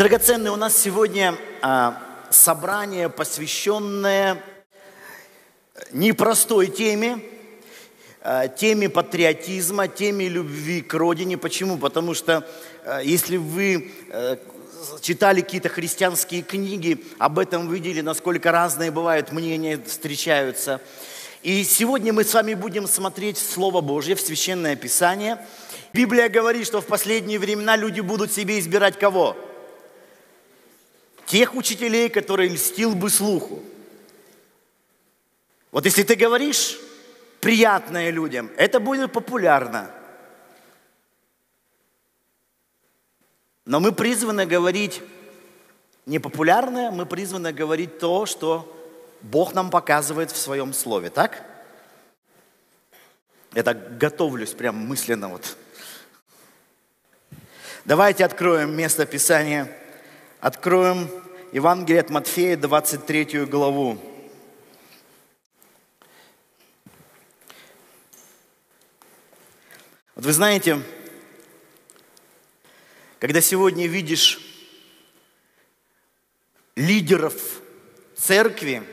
Драгоценные, у нас сегодня а, собрание, посвященное непростой теме, а, теме патриотизма, теме любви к родине. Почему? Потому что а, если вы а, читали какие-то христианские книги, об этом видели, насколько разные бывают мнения, встречаются. И сегодня мы с вами будем смотреть Слово Божье в Священное Писание. Библия говорит, что в последние времена люди будут себе избирать кого? Тех учителей, которые льстил бы слуху. Вот если ты говоришь приятное людям, это будет популярно. Но мы призваны говорить не популярное, мы призваны говорить то, что Бог нам показывает в своем слове, так? Я так готовлюсь прям мысленно вот. Давайте откроем место Писания Откроем Евангелие от Матфея, 23 главу. Вот вы знаете, когда сегодня видишь лидеров церкви,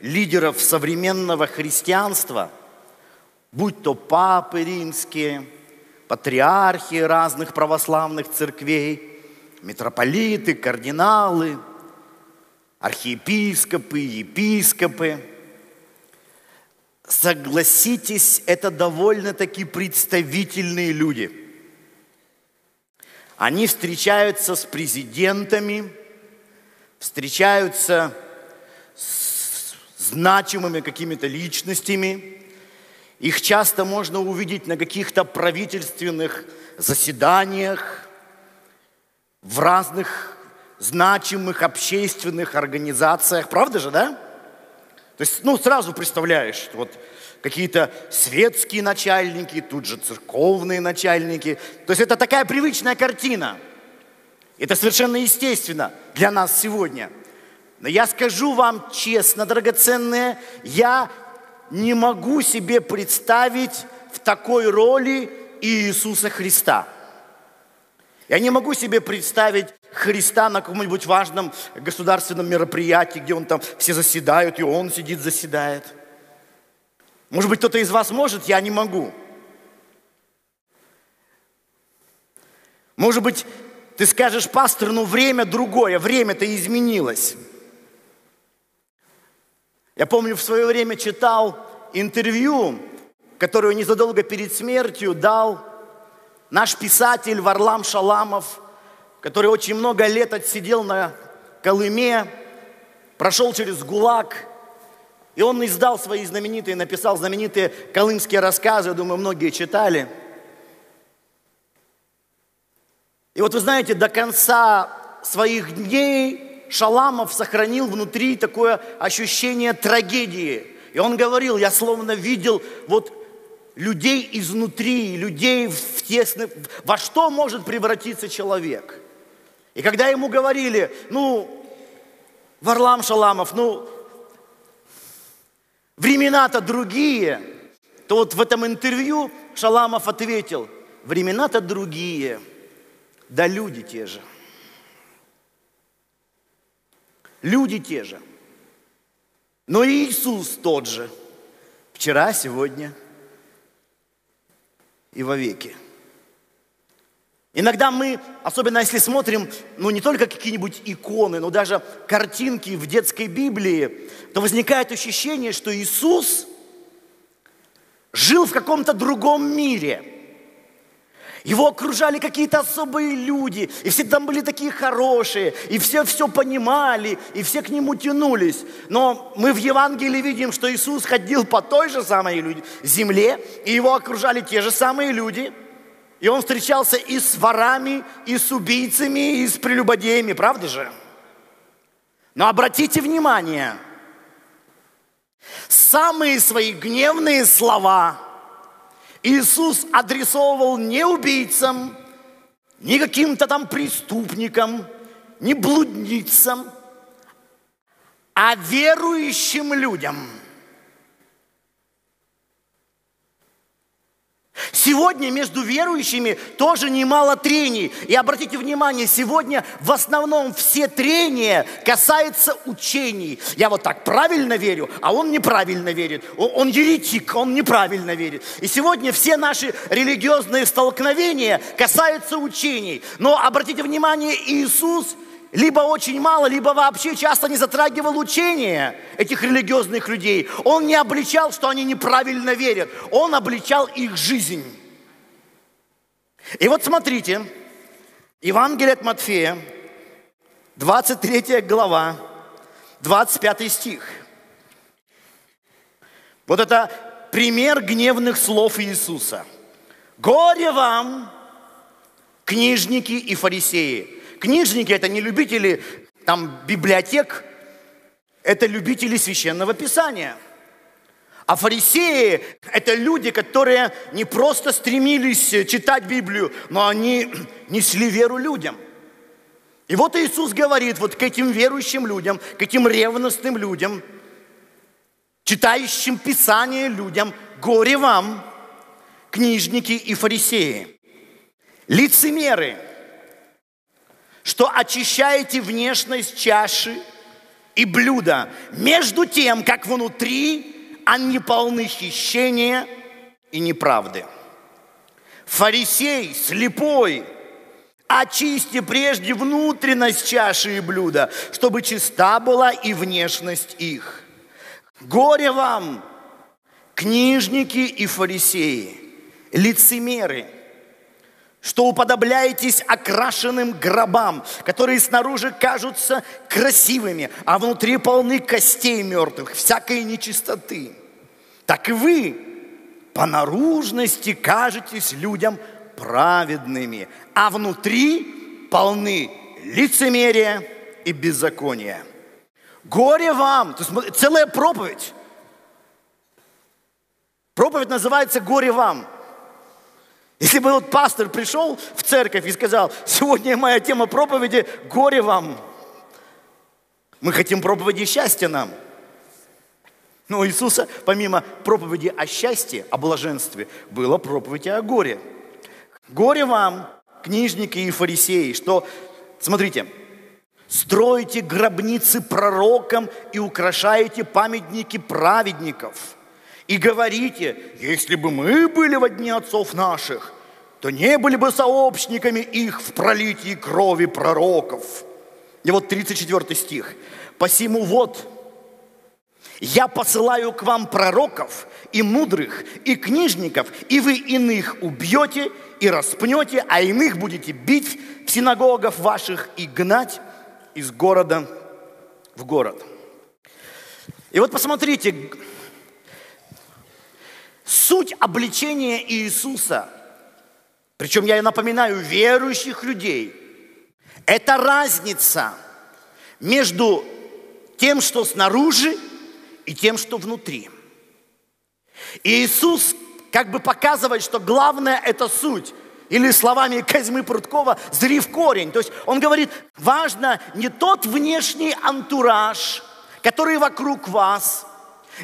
лидеров современного христианства, будь то папы римские, патриархи разных православных церквей – митрополиты, кардиналы, архиепископы, епископы. Согласитесь, это довольно-таки представительные люди. Они встречаются с президентами, встречаются с значимыми какими-то личностями. Их часто можно увидеть на каких-то правительственных заседаниях, в разных значимых общественных организациях. Правда же, да? То есть, ну, сразу представляешь, вот какие-то светские начальники, тут же церковные начальники. То есть это такая привычная картина. Это совершенно естественно для нас сегодня. Но я скажу вам честно, драгоценные, я не могу себе представить в такой роли Иисуса Христа – я не могу себе представить Христа на каком-нибудь важном государственном мероприятии, где он там все заседают, и он сидит, заседает. Может быть, кто-то из вас может, я не могу. Может быть, ты скажешь, пастор, ну время другое, время-то изменилось. Я помню, в свое время читал интервью, которое незадолго перед смертью дал Наш писатель Варлам Шаламов, который очень много лет отсидел на Колыме, прошел через ГУЛАГ, и он издал свои знаменитые, написал знаменитые колымские рассказы, я думаю, многие читали. И вот вы знаете, до конца своих дней Шаламов сохранил внутри такое ощущение трагедии. И он говорил, я словно видел вот людей изнутри, людей в тесных... Во что может превратиться человек? И когда ему говорили, ну, Варлам Шаламов, ну, времена-то другие, то вот в этом интервью Шаламов ответил, времена-то другие, да люди те же. Люди те же. Но Иисус тот же. Вчера, сегодня – и вовеки. Иногда мы, особенно если смотрим, ну не только какие-нибудь иконы, но даже картинки в детской Библии, то возникает ощущение, что Иисус жил в каком-то другом мире – его окружали какие-то особые люди, и все там были такие хорошие, и все все понимали, и все к нему тянулись. Но мы в Евангелии видим, что Иисус ходил по той же самой земле, и его окружали те же самые люди. И он встречался и с ворами, и с убийцами, и с прелюбодеями, правда же? Но обратите внимание, самые свои гневные слова – Иисус адресовывал не убийцам, не каким-то там преступникам, не блудницам, а верующим людям. Сегодня между верующими тоже немало трений. И обратите внимание, сегодня в основном все трения касаются учений. Я вот так правильно верю, а он неправильно верит. Он, еретик, он неправильно верит. И сегодня все наши религиозные столкновения касаются учений. Но обратите внимание, Иисус – либо очень мало, либо вообще часто не затрагивал учения этих религиозных людей. Он не обличал, что они неправильно верят. Он обличал их жизнь. И вот смотрите, Евангелие от Матфея, 23 глава, 25 стих. Вот это пример гневных слов Иисуса. «Горе вам, книжники и фарисеи, Книжники – это не любители там, библиотек, это любители священного писания. А фарисеи – это люди, которые не просто стремились читать Библию, но они несли веру людям. И вот Иисус говорит вот к этим верующим людям, к этим ревностным людям, читающим Писание людям, горе вам, книжники и фарисеи, лицемеры – что очищаете внешность чаши и блюда, между тем, как внутри они полны хищения и неправды. Фарисей, слепой, очисти прежде внутренность чаши и блюда, чтобы чиста была и внешность их. Горе вам, книжники и фарисеи, лицемеры – что уподобляетесь окрашенным гробам, которые снаружи кажутся красивыми, а внутри полны костей мертвых, всякой нечистоты. Так и вы по наружности кажетесь людям праведными, а внутри полны лицемерия и беззакония. Горе вам! То есть целая проповедь. Проповедь называется «Горе вам». Если бы вот пастор пришел в церковь и сказал, сегодня моя тема проповеди «Горе вам». Мы хотим проповеди счастья нам. Но у Иисуса, помимо проповеди о счастье, о блаженстве, была проповедь о горе. Горе вам, книжники и фарисеи, что, смотрите, строите гробницы пророкам и украшаете памятники праведников – и говорите, если бы мы были в дни отцов наших, то не были бы сообщниками их в пролитии крови пророков. И вот 34 стих. «Посему вот, я посылаю к вам пророков и мудрых, и книжников, и вы иных убьете и распнете, а иных будете бить в синагогах ваших и гнать из города в город». И вот посмотрите, Суть обличения Иисуса, причем я напоминаю, верующих людей, это разница между тем, что снаружи, и тем, что внутри. Иисус как бы показывает, что главное – это суть. Или словами Казьмы Пруткова «зри в корень». То есть он говорит, важно не тот внешний антураж, который вокруг вас –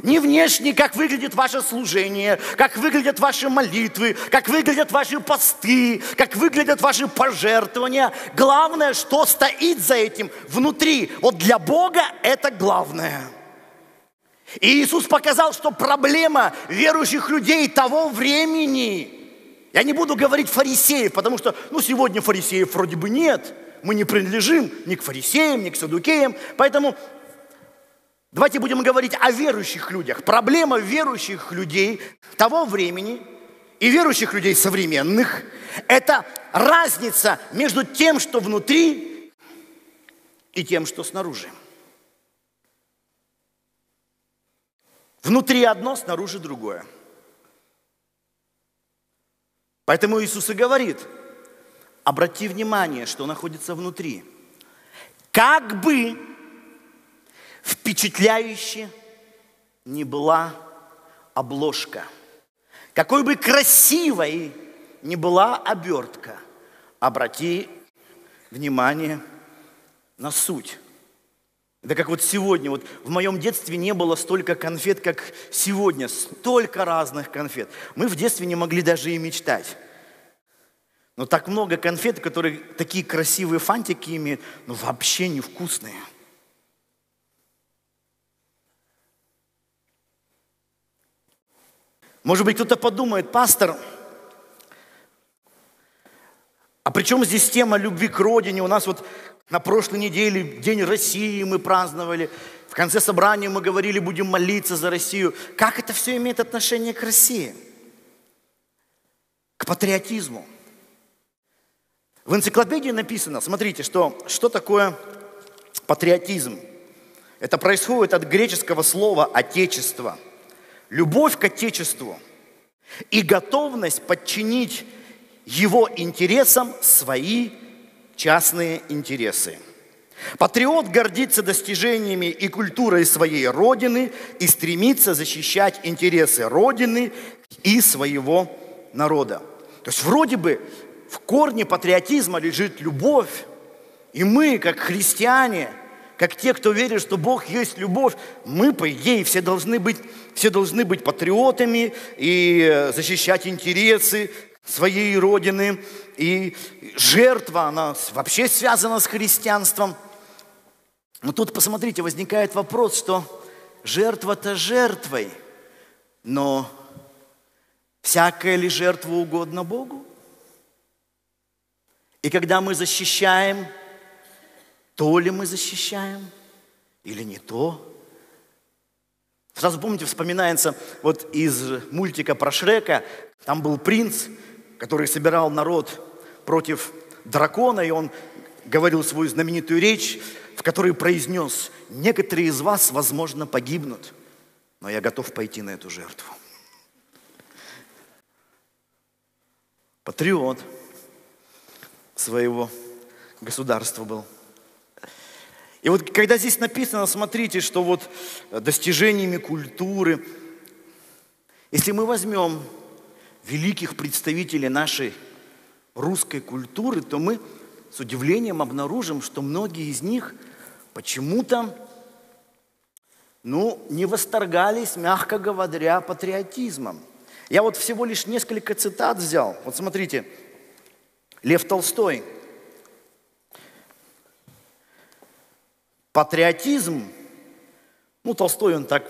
не внешне, как выглядит ваше служение, как выглядят ваши молитвы, как выглядят ваши посты, как выглядят ваши пожертвования. Главное, что стоит за этим внутри. Вот для Бога это главное. И Иисус показал, что проблема верующих людей того времени, я не буду говорить фарисеев, потому что, ну, сегодня фарисеев вроде бы нет. Мы не принадлежим ни к фарисеям, ни к садукеям. Поэтому Давайте будем говорить о верующих людях. Проблема верующих людей того времени и верующих людей современных – это разница между тем, что внутри, и тем, что снаружи. Внутри одно, снаружи другое. Поэтому Иисус и говорит, обрати внимание, что находится внутри. Как бы впечатляюще не была обложка. Какой бы красивой ни была обертка, обрати внимание на суть. Да как вот сегодня, вот в моем детстве не было столько конфет, как сегодня, столько разных конфет. Мы в детстве не могли даже и мечтать. Но так много конфет, которые такие красивые фантики имеют, но вообще невкусные. Может быть, кто-то подумает, пастор, а при чем здесь тема любви к родине? У нас вот на прошлой неделе День России мы праздновали. В конце собрания мы говорили, будем молиться за Россию. Как это все имеет отношение к России? К патриотизму. В энциклопедии написано, смотрите, что, что такое патриотизм. Это происходит от греческого слова «отечество». Любовь к Отечеству и готовность подчинить его интересам свои частные интересы. Патриот гордится достижениями и культурой своей Родины и стремится защищать интересы Родины и своего народа. То есть вроде бы в корне патриотизма лежит любовь. И мы, как христиане, как те, кто верит, что Бог есть любовь, мы, по идее, все должны быть, все должны быть патриотами и защищать интересы своей родины. И жертва, она вообще связана с христианством. Но тут, посмотрите, возникает вопрос, что жертва-то жертвой, но всякая ли жертва угодно Богу? И когда мы защищаем, то ли мы защищаем или не то? Сразу помните, вспоминается вот из мультика про Шрека, там был принц, который собирал народ против дракона, и он говорил свою знаменитую речь, в которой произнес, некоторые из вас, возможно, погибнут, но я готов пойти на эту жертву. Патриот своего государства был. И вот когда здесь написано, смотрите, что вот достижениями культуры, если мы возьмем великих представителей нашей русской культуры, то мы с удивлением обнаружим, что многие из них почему-то ну, не восторгались, мягко говоря, патриотизмом. Я вот всего лишь несколько цитат взял. Вот смотрите, Лев Толстой. Патриотизм, ну, Толстой он так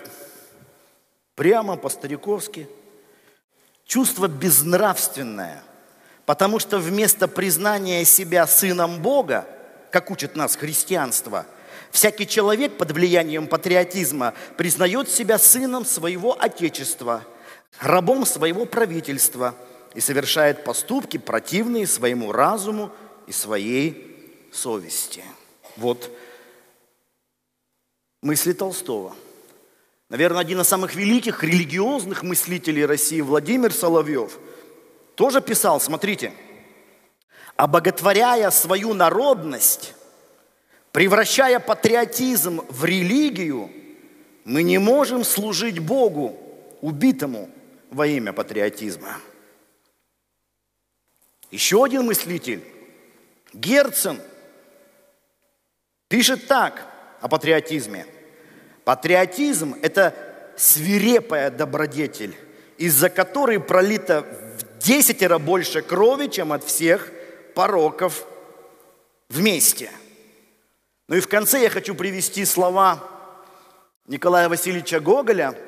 прямо, по-стариковски – чувство безнравственное, потому что вместо признания себя сыном Бога, как учит нас христианство, всякий человек под влиянием патриотизма признает себя сыном своего отечества, рабом своего правительства и совершает поступки, противные своему разуму и своей совести. Вот мысли Толстого – Наверное, один из самых великих религиозных мыслителей России, Владимир Соловьев, тоже писал, смотрите, обоготворяя свою народность, превращая патриотизм в религию, мы не можем служить Богу, убитому во имя патриотизма. Еще один мыслитель, Герцен, пишет так о патриотизме – Патриотизм – это свирепая добродетель, из-за которой пролито в десятеро больше крови, чем от всех пороков вместе. Ну и в конце я хочу привести слова Николая Васильевича Гоголя,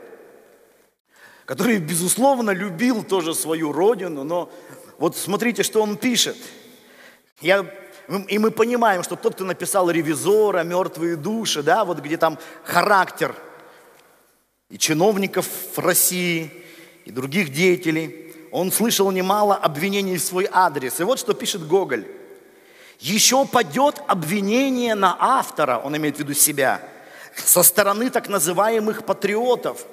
который, безусловно, любил тоже свою родину, но вот смотрите, что он пишет. Я и мы понимаем, что тот, кто написал «Ревизора», «Мертвые души», да, вот где там характер и чиновников России, и других деятелей, он слышал немало обвинений в свой адрес. И вот что пишет Гоголь. «Еще падет обвинение на автора», он имеет в виду себя, со стороны так называемых патриотов,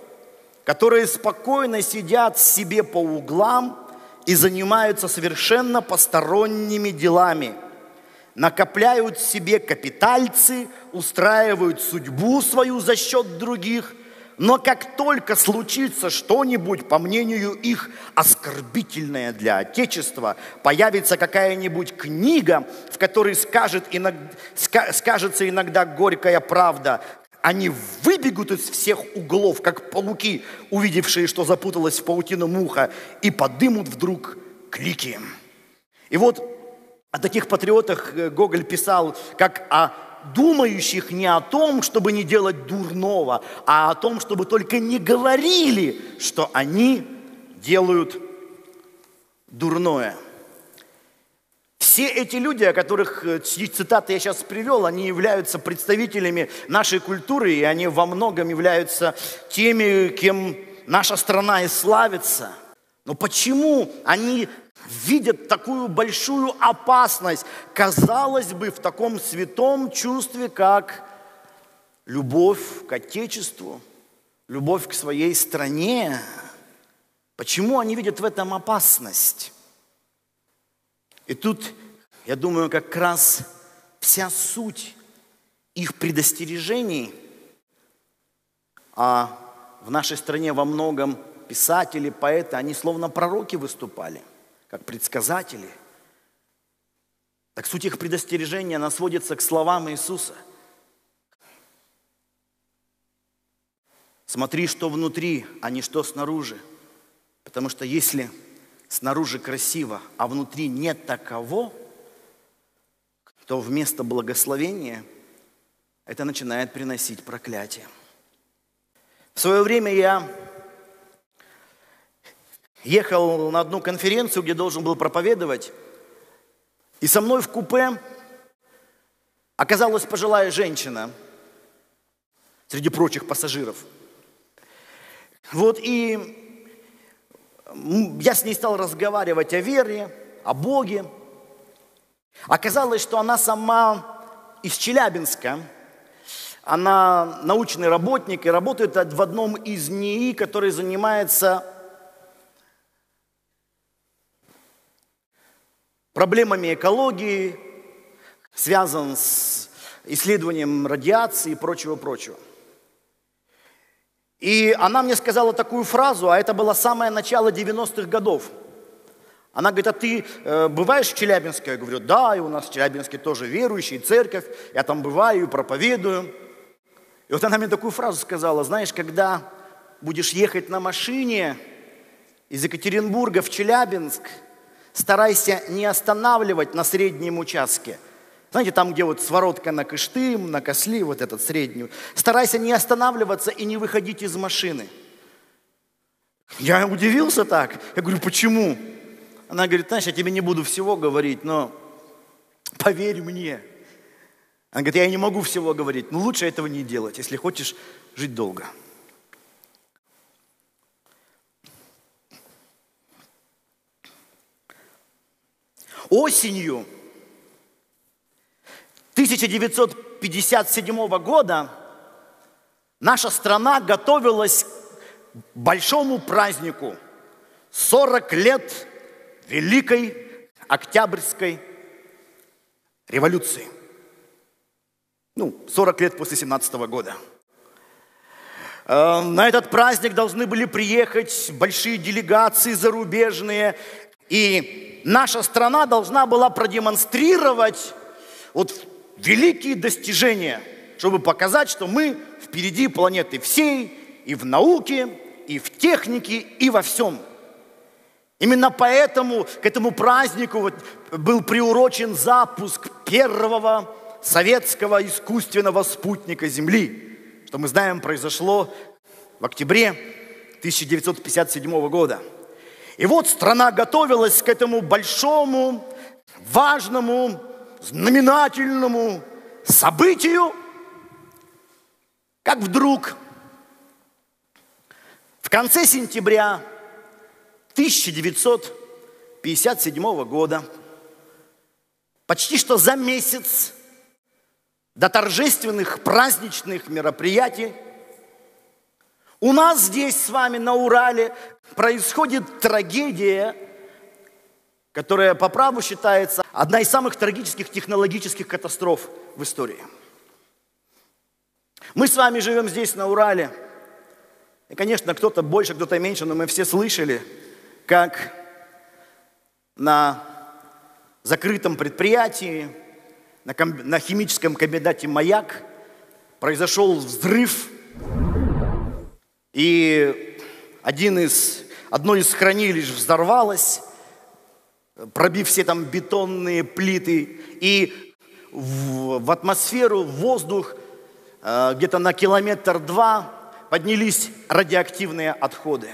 которые спокойно сидят себе по углам и занимаются совершенно посторонними делами – накопляют себе капитальцы, устраивают судьбу свою за счет других, Но как только случится что-нибудь, по мнению их, оскорбительное для Отечества, появится какая-нибудь книга, в которой скажет иногда, скажется иногда горькая правда, они выбегут из всех углов, как пауки, увидевшие, что запуталась в паутину муха, и подымут вдруг клики. И вот о таких патриотах э, Гоголь писал, как о думающих не о том, чтобы не делать дурного, а о том, чтобы только не говорили, что они делают дурное. Все эти люди, о которых э, цитаты я сейчас привел, они являются представителями нашей культуры, и они во многом являются теми, кем наша страна и славится. Но почему они видят такую большую опасность, казалось бы, в таком святом чувстве, как любовь к Отечеству, любовь к своей стране. Почему они видят в этом опасность? И тут, я думаю, как раз вся суть их предостережений, а в нашей стране во многом писатели, поэты, они словно пророки выступали – как предсказатели. Так суть их предостережения, она сводится к словам Иисуса. Смотри, что внутри, а не что снаружи. Потому что если снаружи красиво, а внутри нет таково, то вместо благословения это начинает приносить проклятие. В свое время я ехал на одну конференцию, где должен был проповедовать, и со мной в купе оказалась пожилая женщина среди прочих пассажиров. Вот и я с ней стал разговаривать о вере, о Боге. Оказалось, что она сама из Челябинска, она научный работник и работает в одном из НИИ, который занимается проблемами экологии, связан с исследованием радиации и прочего-прочего. И она мне сказала такую фразу, а это было самое начало 90-х годов. Она говорит, а ты э, бываешь в Челябинске? Я говорю, да, и у нас в Челябинске тоже верующий, церковь, я там бываю, проповедую. И вот она мне такую фразу сказала, знаешь, когда будешь ехать на машине из Екатеринбурга в Челябинск – старайся не останавливать на среднем участке. Знаете, там, где вот своротка на Кыштым, на Косли, вот этот средний. Старайся не останавливаться и не выходить из машины. Я удивился так. Я говорю, почему? Она говорит, знаешь, я тебе не буду всего говорить, но поверь мне. Она говорит, я не могу всего говорить, но лучше этого не делать, если хочешь жить долго. Осенью 1957 года наша страна готовилась к большому празднику 40 лет Великой Октябрьской революции. Ну, 40 лет после 17 года. Э, на этот праздник должны были приехать большие делегации зарубежные. И наша страна должна была продемонстрировать вот великие достижения, чтобы показать, что мы впереди планеты всей и в науке, и в технике, и во всем. Именно поэтому к этому празднику вот был приурочен запуск первого советского искусственного спутника Земли, что мы знаем произошло в октябре 1957 года – и вот страна готовилась к этому большому, важному, знаменательному событию, как вдруг в конце сентября 1957 года, почти что за месяц до торжественных праздничных мероприятий, у нас здесь с вами на Урале происходит трагедия, которая по праву считается одна из самых трагических технологических катастроф в истории. Мы с вами живем здесь на Урале. И, конечно, кто-то больше, кто-то меньше, но мы все слышали, как на закрытом предприятии, на, ком- на химическом комбинате «Маяк» произошел взрыв, и один из, одно из хранилищ взорвалось, пробив все там бетонные плиты, и в, в атмосферу, в воздух э, где-то на километр-два поднялись радиоактивные отходы.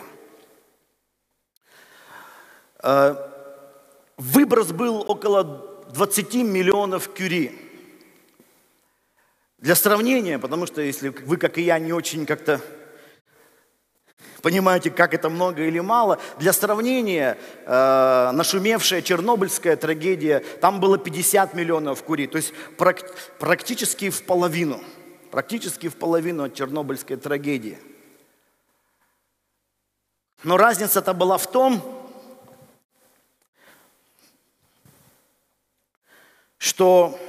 Э, выброс был около 20 миллионов кюри. Для сравнения, потому что если вы, как и я, не очень как-то понимаете, как это много или мало, для сравнения, э, нашумевшая чернобыльская трагедия, там было 50 миллионов кури, то есть прак- практически в половину, практически в половину от чернобыльской трагедии. Но разница-то была в том, что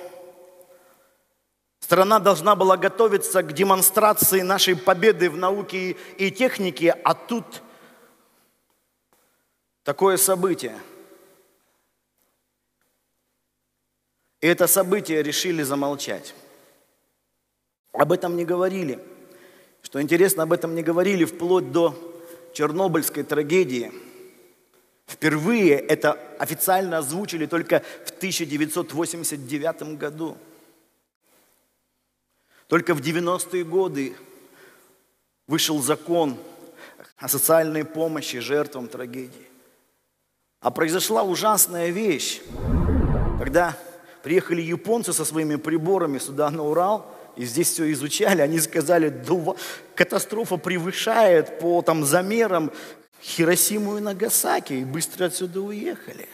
страна должна была готовиться к демонстрации нашей победы в науке и технике, а тут такое событие. И это событие решили замолчать. Об этом не говорили. Что интересно, об этом не говорили вплоть до Чернобыльской трагедии – Впервые это официально озвучили только в 1989 году. Только в 90-е годы вышел закон о социальной помощи жертвам трагедии. А произошла ужасная вещь, когда приехали японцы со своими приборами сюда на Урал, и здесь все изучали, они сказали, да, катастрофа превышает по там, замерам Хиросиму и Нагасаки и быстро отсюда уехали.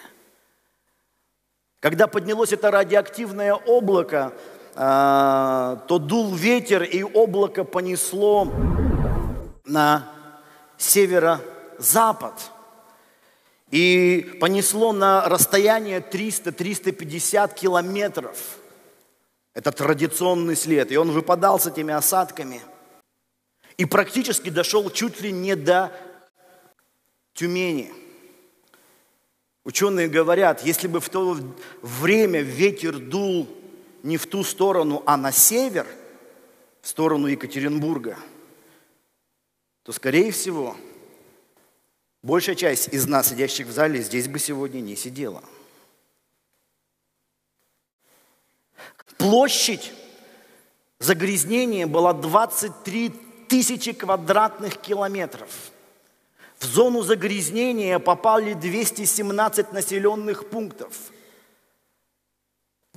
Когда поднялось это радиоактивное облако, то дул ветер, и облако понесло на северо-запад. И понесло на расстояние 300-350 километров. Это традиционный след. И он выпадал с этими осадками. И практически дошел чуть ли не до Тюмени. Ученые говорят, если бы в то время ветер дул не в ту сторону, а на север, в сторону Екатеринбурга, то, скорее всего, большая часть из нас, сидящих в зале, здесь бы сегодня не сидела. Площадь загрязнения была 23 тысячи квадратных километров – в зону загрязнения попали 217 населенных пунктов.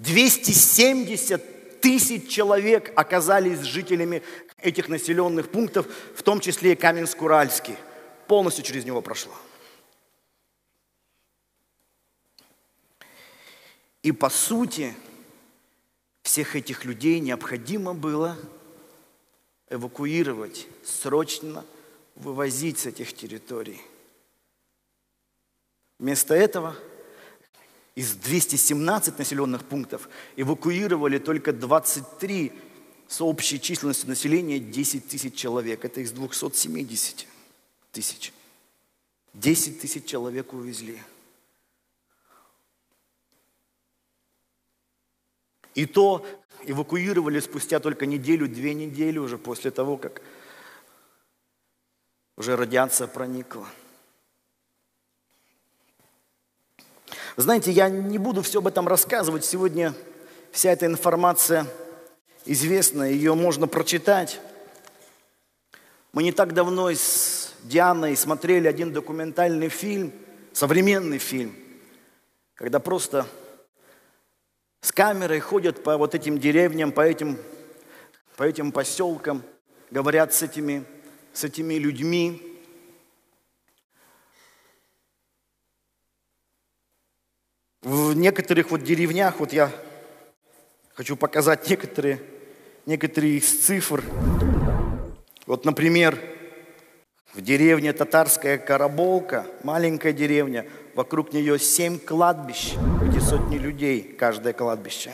270 тысяч человек оказались жителями этих населенных пунктов, в том числе и Каменск-Уральский. Полностью через него прошло. И по сути, всех этих людей необходимо было эвакуировать срочно – вывозить с этих территорий. Вместо этого из 217 населенных пунктов эвакуировали только 23 с общей численностью населения 10 тысяч человек. Это из 270 тысяч. 10 тысяч человек увезли. И то эвакуировали спустя только неделю, две недели уже после того, как уже радиация проникла. Знаете, я не буду все об этом рассказывать. Сегодня вся эта информация известна, ее можно прочитать. Мы не так давно с Дианой смотрели один документальный фильм, современный фильм, когда просто с камерой ходят по вот этим деревням, по этим, по этим поселкам, говорят с этими с этими людьми. В некоторых вот деревнях, вот я хочу показать некоторые, некоторые из цифр. Вот, например, в деревне Татарская Караболка, маленькая деревня, вокруг нее семь кладбищ, где сотни людей, каждое кладбище.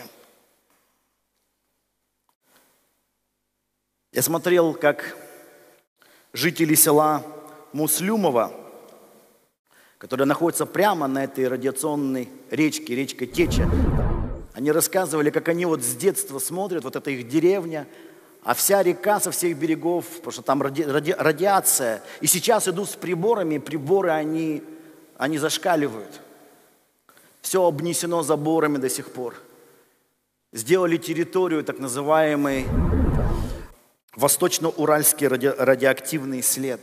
Я смотрел, как жители села Муслюмова, которое находится прямо на этой радиационной речке, речка Теча. Они рассказывали, как они вот с детства смотрят, вот это их деревня, а вся река со всех берегов, потому что там ради, ради, радиация. И сейчас идут с приборами, приборы, они, они зашкаливают. Все обнесено заборами до сих пор. Сделали территорию так называемый Восточно-Уральский ради, радиоактивный след.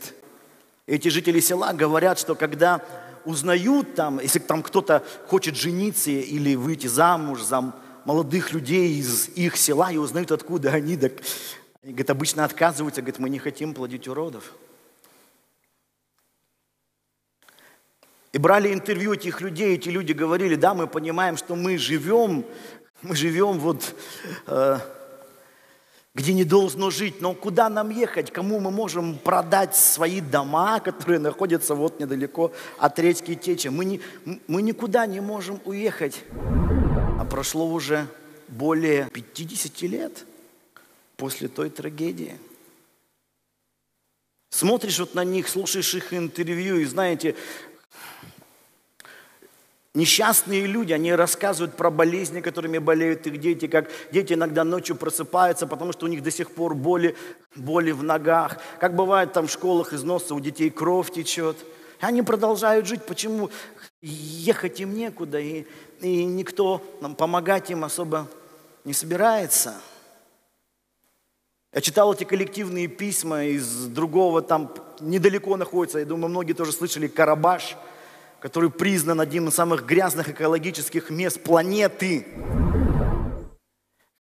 Эти жители села говорят, что когда узнают там, если там кто-то хочет жениться или выйти замуж за молодых людей из их села и узнают, откуда они, так, они, говорит, обычно отказываются, говорят, мы не хотим плодить уродов. И брали интервью этих людей, эти люди говорили, да, мы понимаем, что мы живем, мы живем вот э, где не должно жить, но куда нам ехать, кому мы можем продать свои дома, которые находятся вот недалеко от речки Течи. Мы, не, мы никуда не можем уехать. А прошло уже более 50 лет после той трагедии. Смотришь вот на них, слушаешь их интервью, и знаете, Несчастные люди, они рассказывают про болезни, которыми болеют их дети, как дети иногда ночью просыпаются, потому что у них до сих пор боли, боли в ногах. Как бывает там в школах из носа у детей кровь течет. Они продолжают жить. Почему? Ехать им некуда, и, и никто нам помогать им особо не собирается. Я читал эти коллективные письма из другого, там недалеко находится, я думаю, многие тоже слышали, Карабаш – который признан одним из самых грязных экологических мест планеты.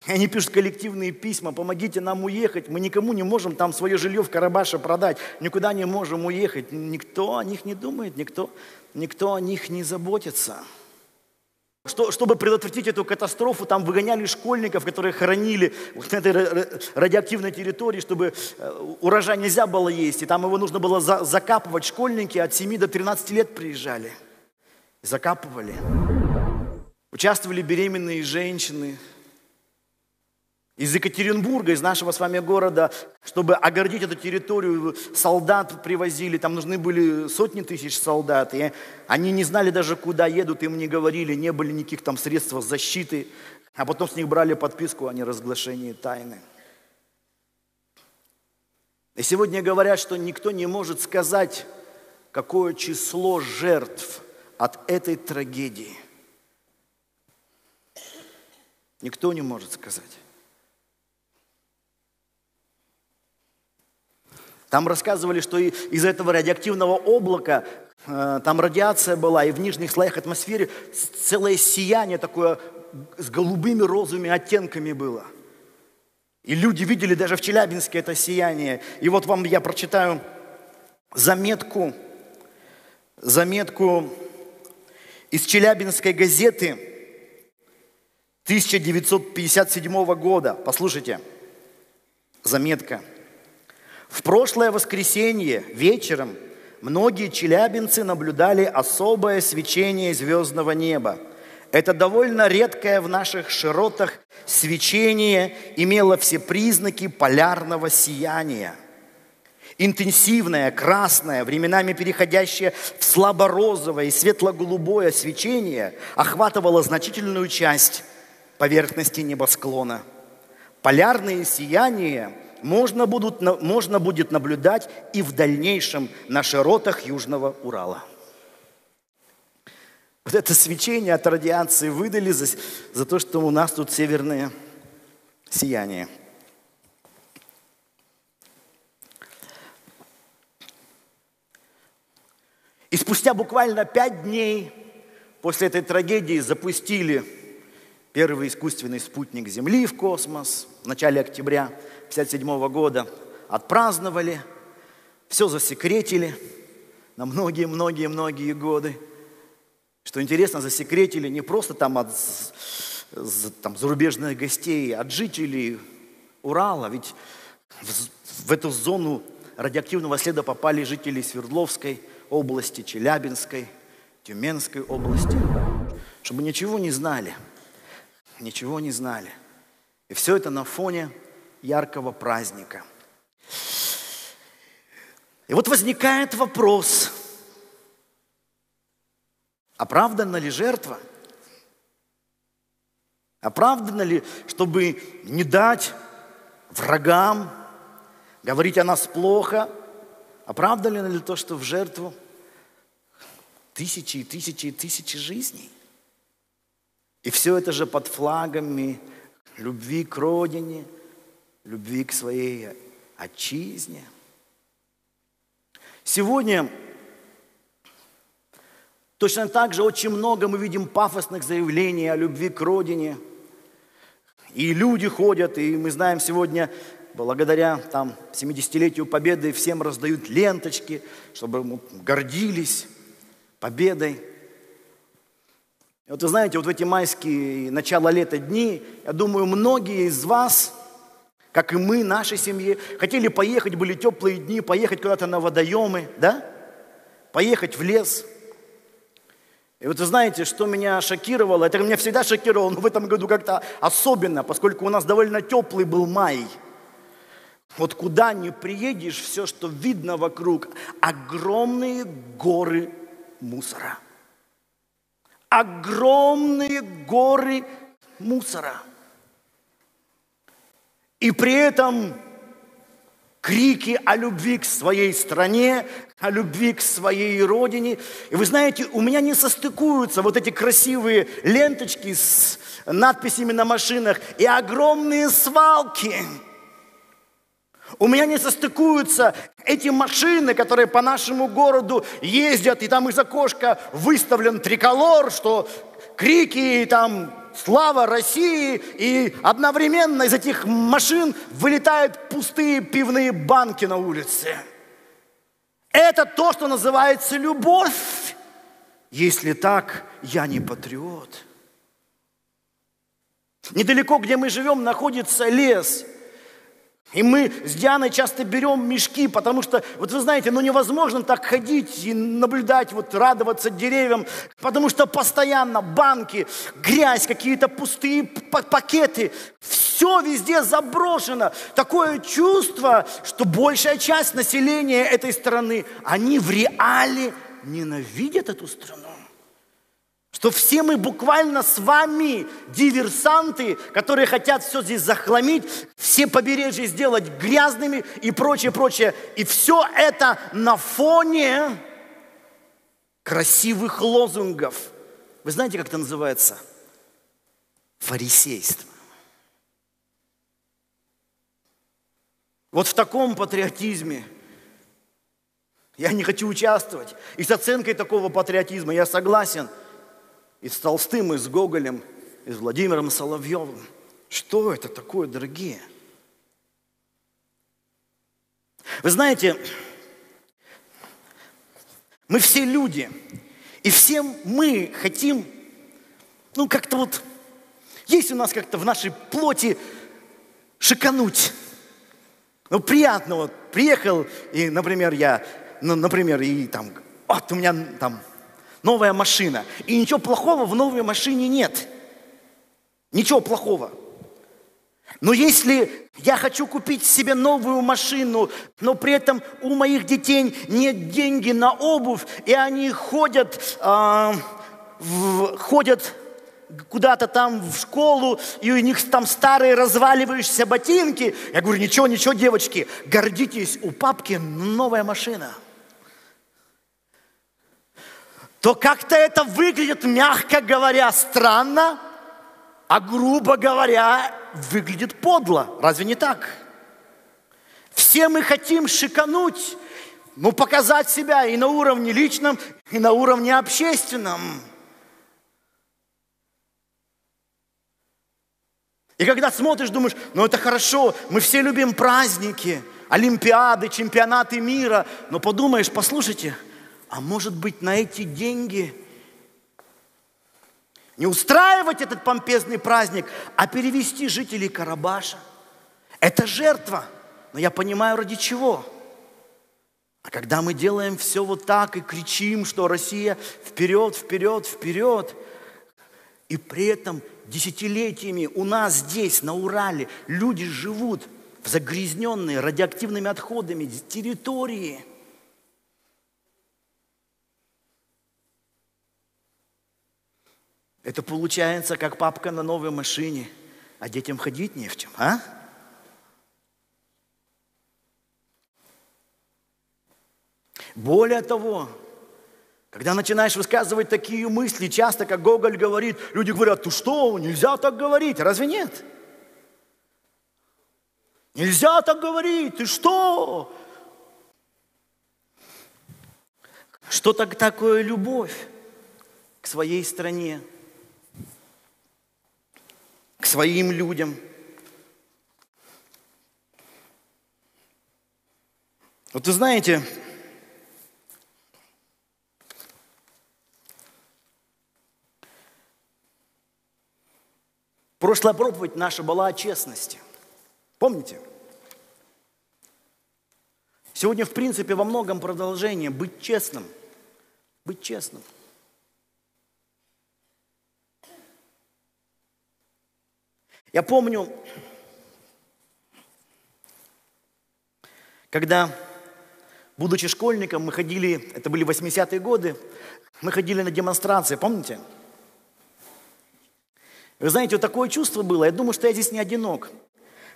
Они пишут коллективные письма, помогите нам уехать, мы никому не можем там свое жилье в Карабаше продать, никуда не можем уехать. Никто о них не думает, никто, никто о них не заботится. Что, чтобы предотвратить эту катастрофу, там выгоняли школьников, которые хоронили на этой радиоактивной территории, чтобы э, урожай нельзя было есть. И там его нужно было за, закапывать. Школьники от 7 до 13 лет приезжали. Закапывали. Участвовали беременные женщины, из Екатеринбурга, из нашего с вами города, чтобы огородить эту территорию, солдат привозили, там нужны были сотни тысяч солдат, и они не знали даже, куда едут, им не говорили, не были никаких там средств защиты, а потом с них брали подписку о неразглашении тайны. И сегодня говорят, что никто не может сказать, какое число жертв от этой трагедии. Никто не может сказать. Там рассказывали, что из этого радиоактивного облака э, там радиация была, и в нижних слоях атмосферы целое сияние такое с голубыми розовыми оттенками было. И люди видели даже в Челябинске это сияние. И вот вам я прочитаю заметку, заметку из Челябинской газеты 1957 года. Послушайте, заметка – в прошлое воскресенье вечером многие челябинцы наблюдали особое свечение звездного неба. Это довольно редкое в наших широтах свечение имело все признаки полярного сияния. Интенсивное, красное, временами переходящее в слаборозовое и светло-голубое свечение охватывало значительную часть поверхности небосклона. Полярные сияния можно, будут, можно будет наблюдать и в дальнейшем на широтах Южного Урала. Вот это свечение от радиации выдали за, за то, что у нас тут северное сияние. И спустя буквально пять дней после этой трагедии запустили первый искусственный спутник Земли в космос в начале октября – 1957 года отпраздновали, все засекретили на многие-многие-многие годы. Что интересно, засекретили не просто там от там, зарубежных гостей, от жителей Урала. Ведь в, в эту зону радиоактивного следа попали жители Свердловской области, Челябинской, Тюменской области. Чтобы ничего не знали. Ничего не знали. И все это на фоне яркого праздника. И вот возникает вопрос, оправдана ли жертва? Оправдано ли, чтобы не дать врагам говорить о нас плохо? Оправдано ли то, что в жертву тысячи и тысячи и тысячи жизней? И все это же под флагами любви к родине, любви к своей отчизне. Сегодня точно так же очень много мы видим пафосных заявлений о любви к родине. И люди ходят, и мы знаем сегодня, благодаря там 70-летию Победы, всем раздают ленточки, чтобы гордились победой. И вот вы знаете, вот в эти майские, начало лета дни, я думаю, многие из вас, как и мы, нашей семье, хотели поехать, были теплые дни, поехать куда-то на водоемы, да? Поехать в лес. И вот вы знаете, что меня шокировало, это меня всегда шокировало, но в этом году как-то особенно, поскольку у нас довольно теплый был май. Вот куда ни приедешь, все, что видно вокруг, огромные горы мусора – огромные горы мусора. И при этом крики о любви к своей стране, о любви к своей родине. И вы знаете, у меня не состыкуются вот эти красивые ленточки с надписями на машинах и огромные свалки – у меня не состыкуются эти машины, которые по нашему городу ездят, и там из окошка выставлен триколор, что крики там «Слава России!» и одновременно из этих машин вылетают пустые пивные банки на улице. Это то, что называется любовь. Если так, я не патриот. Недалеко, где мы живем, находится лес – и мы с Дианой часто берем мешки, потому что, вот вы знаете, ну невозможно так ходить и наблюдать, вот радоваться деревьям, потому что постоянно банки, грязь, какие-то пустые пакеты, все везде заброшено. Такое чувство, что большая часть населения этой страны, они в реале ненавидят эту страну что все мы буквально с вами диверсанты, которые хотят все здесь захламить, все побережья сделать грязными и прочее, прочее. И все это на фоне красивых лозунгов. Вы знаете, как это называется? Фарисейство. Вот в таком патриотизме я не хочу участвовать. И с оценкой такого патриотизма я согласен – и с Толстым, и с Гоголем, и с Владимиром Соловьевым. Что это такое, дорогие? Вы знаете, мы все люди, и все мы хотим, ну как-то вот, есть у нас как-то в нашей плоти шикануть. Ну приятно, вот приехал, и, например, я, ну, например, и там, вот у меня там новая машина. И ничего плохого в новой машине нет. Ничего плохого. Но если я хочу купить себе новую машину, но при этом у моих детей нет деньги на обувь, и они ходят, э, в, ходят куда-то там в школу, и у них там старые разваливающиеся ботинки, я говорю, ничего, ничего, девочки, гордитесь, у папки новая машина – то как-то это выглядит, мягко говоря, странно, а грубо говоря, выглядит подло. Разве не так? Все мы хотим шикануть, ну, показать себя и на уровне личном, и на уровне общественном. И когда смотришь, думаешь, ну это хорошо, мы все любим праздники, олимпиады, чемпионаты мира, но подумаешь, послушайте – а может быть на эти деньги не устраивать этот помпезный праздник, а перевести жителей Карабаша. Это жертва, но я понимаю ради чего. А когда мы делаем все вот так и кричим, что Россия вперед, вперед, вперед, и при этом десятилетиями у нас здесь, на Урале, люди живут в загрязненной радиоактивными отходами территории – Это получается, как папка на новой машине, а детям ходить не в чем, а? Более того, когда начинаешь высказывать такие мысли, часто, как Гоголь говорит, люди говорят, ты что, нельзя так говорить, разве нет? Нельзя так говорить, ты что? Что так такое любовь к своей стране, к своим людям? Вот вы знаете, прошлая проповедь наша была о честности. Помните? Сегодня, в принципе, во многом продолжение быть честным. Быть честным. Я помню, когда, будучи школьником, мы ходили, это были 80-е годы, мы ходили на демонстрации, помните? Вы знаете, вот такое чувство было, я думаю, что я здесь не одинок.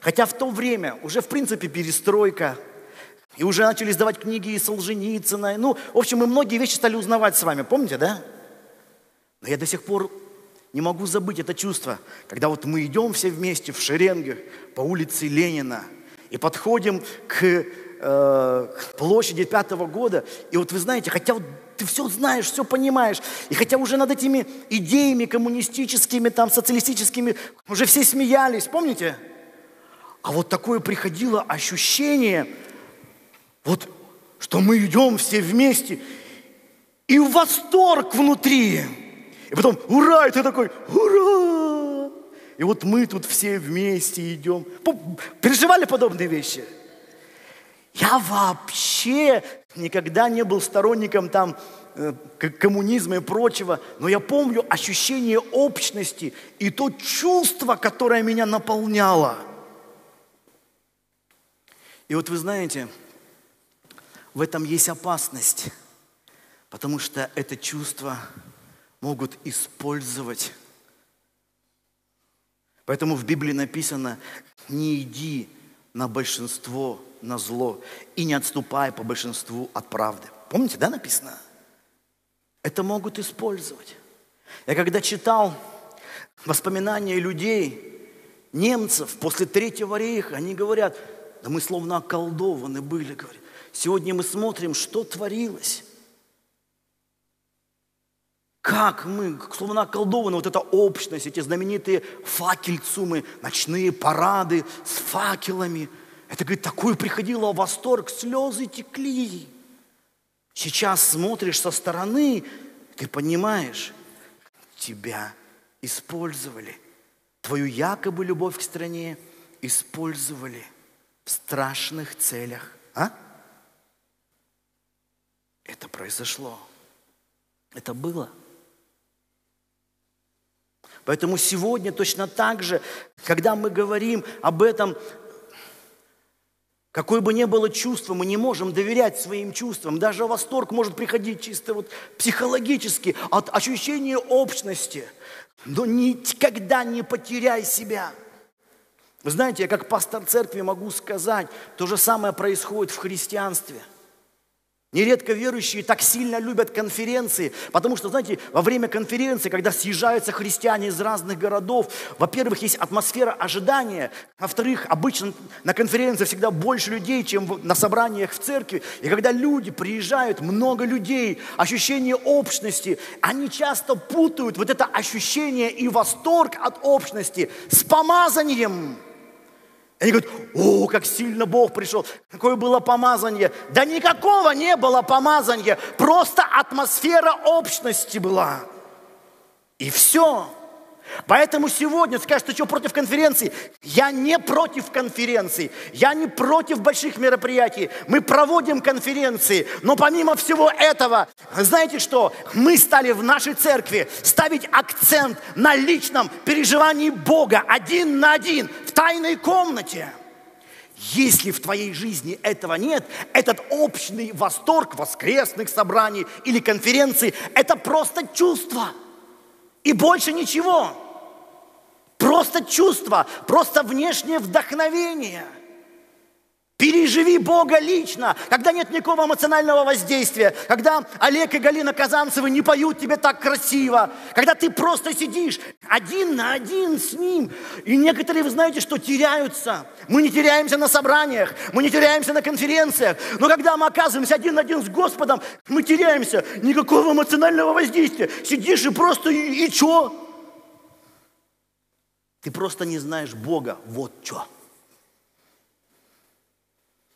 Хотя в то время уже, в принципе, перестройка, и уже начали издавать книги и Солженицына. Ну, в общем, мы многие вещи стали узнавать с вами, помните, да? Но я до сих пор не могу забыть это чувство, когда вот мы идем все вместе в шеренге по улице Ленина и подходим к, э, к площади пятого года, и вот вы знаете, хотя вот ты все знаешь, все понимаешь, и хотя уже над этими идеями коммунистическими, там, социалистическими уже все смеялись, помните? А вот такое приходило ощущение, вот, что мы идем все вместе, и восторг внутри. И потом, ура, и ты такой, ура! И вот мы тут все вместе идем. Переживали подобные вещи? Я вообще никогда не был сторонником там э, коммунизма и прочего, но я помню ощущение общности и то чувство, которое меня наполняло – и вот вы знаете, в этом есть опасность, потому что это чувство могут использовать. Поэтому в Библии написано, не иди на большинство, на зло, и не отступай по большинству от правды. Помните, да, написано? Это могут использовать. Я когда читал воспоминания людей, немцев после Третьего рейха, они говорят – да мы словно околдованы были, говорит. Сегодня мы смотрим, что творилось. Как мы, словно околдованы, вот эта общность, эти знаменитые факельцумы, ночные парады с факелами. Это, говорит, такой приходило восторг, слезы текли. Сейчас смотришь со стороны, ты понимаешь, тебя использовали. Твою якобы любовь к стране использовали – страшных целях. А? Это произошло. Это было. Поэтому сегодня точно так же, когда мы говорим об этом, какое бы ни было чувство, мы не можем доверять своим чувствам. Даже восторг может приходить чисто вот психологически от ощущения общности. Но никогда не потеряй себя – вы знаете, я как пастор церкви могу сказать, то же самое происходит в христианстве. Нередко верующие так сильно любят конференции, потому что, знаете, во время конференции, когда съезжаются христиане из разных городов, во-первых, есть атмосфера ожидания, во-вторых, обычно на конференции всегда больше людей, чем на собраниях в церкви. И когда люди приезжают, много людей, ощущение общности, они часто путают вот это ощущение и восторг от общности с помазанием – они говорят, о, как сильно Бог пришел, какое было помазание. Да никакого не было помазания, просто атмосфера общности была. И все. Поэтому сегодня скажешь, ты что, против конференции? Я не против конференции, я не против больших мероприятий. Мы проводим конференции, но помимо всего этого, знаете что? Мы стали в нашей церкви ставить акцент на личном переживании Бога один на один в тайной комнате. Если в твоей жизни этого нет, этот общий восторг воскресных собраний или конференций – это просто чувство – И больше ничего. Просто чувство, просто внешнее вдохновение – Переживи Бога лично, когда нет никакого эмоционального воздействия, когда Олег и Галина Казанцевы не поют тебе так красиво, когда ты просто сидишь один на один с Ним. И некоторые, вы знаете, что теряются. Мы не теряемся на собраниях, мы не теряемся на конференциях, но когда мы оказываемся один на один с Господом, мы теряемся. Никакого эмоционального воздействия. Сидишь и просто, и, и что? Ты просто не знаешь Бога, вот что.